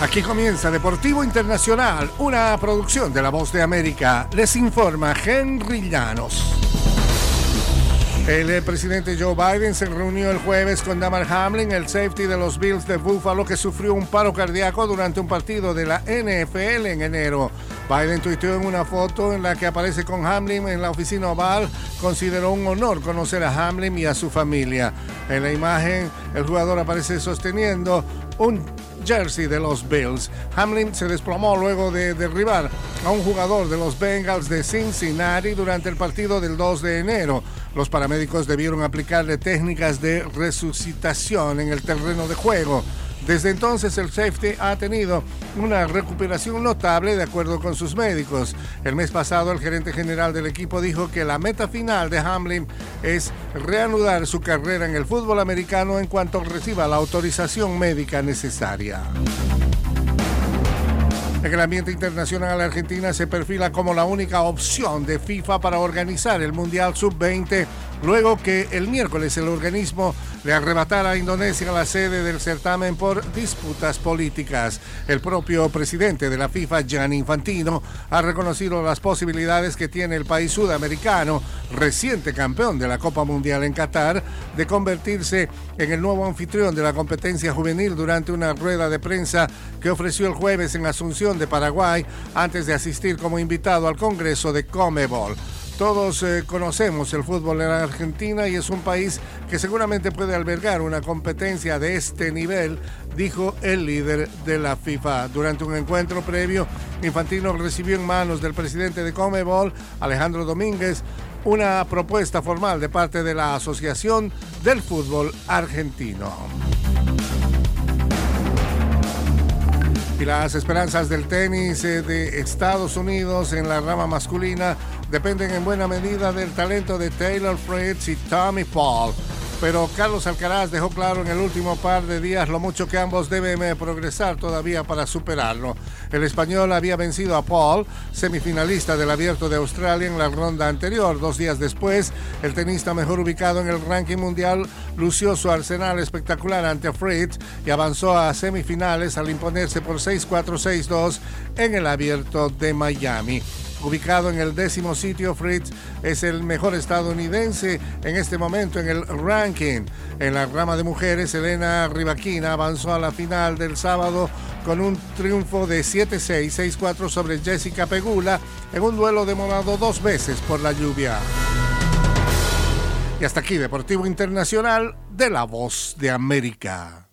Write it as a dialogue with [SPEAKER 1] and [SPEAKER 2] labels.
[SPEAKER 1] Aquí comienza Deportivo Internacional, una producción de La Voz de América. Les informa Henry Llanos. El eh, presidente Joe Biden se reunió el jueves con Damar Hamlin, el safety de los Bills de Buffalo, que sufrió un paro cardíaco durante un partido de la NFL en enero. Biden tuiteó en una foto en la que aparece con Hamlin en la oficina oval. Consideró un honor conocer a Hamlin y a su familia. En la imagen, el jugador aparece sosteniendo un jersey de los Bills. Hamlin se desplomó luego de derribar a un jugador de los Bengals de Cincinnati durante el partido del 2 de enero. Los paramédicos debieron aplicarle técnicas de resucitación en el terreno de juego. Desde entonces el safety ha tenido una recuperación notable de acuerdo con sus médicos. El mes pasado el gerente general del equipo dijo que la meta final de Hamlin es reanudar su carrera en el fútbol americano en cuanto reciba la autorización médica necesaria. En el ambiente internacional, Argentina se perfila como la única opción de FIFA para organizar el Mundial Sub-20 luego que el miércoles el organismo le arrebatara a Indonesia la sede del certamen por disputas políticas. El propio presidente de la FIFA, Gianni Infantino, ha reconocido las posibilidades que tiene el país sudamericano, reciente campeón de la Copa Mundial en Qatar, de convertirse en el nuevo anfitrión de la competencia juvenil durante una rueda de prensa que ofreció el jueves en Asunción de Paraguay antes de asistir como invitado al Congreso de Comebol. Todos eh, conocemos el fútbol en Argentina y es un país que seguramente puede albergar una competencia de este nivel, dijo el líder de la FIFA. Durante un encuentro previo, Infantino recibió en manos del presidente de Comebol, Alejandro Domínguez, una propuesta formal de parte de la Asociación del Fútbol Argentino. Y las esperanzas del tenis eh, de Estados Unidos en la rama masculina dependen en buena medida del talento de Taylor Fritz y Tommy Paul pero Carlos Alcaraz dejó claro en el último par de días lo mucho que ambos deben eh, progresar todavía para superarlo. El español había vencido a Paul, semifinalista del Abierto de Australia en la ronda anterior. Dos días después, el tenista mejor ubicado en el ranking mundial lució su arsenal espectacular ante Fritz y avanzó a semifinales al imponerse por 6-4-6-2 en el Abierto de Miami. Ubicado en el décimo sitio, Fritz es el mejor estadounidense en este momento en el ranking. En la rama de mujeres, Elena Rivaquina avanzó a la final del sábado con un triunfo de 7-6, 6-4 sobre Jessica Pegula en un duelo demorado dos veces por la lluvia. Y hasta aquí, Deportivo Internacional de la Voz de América.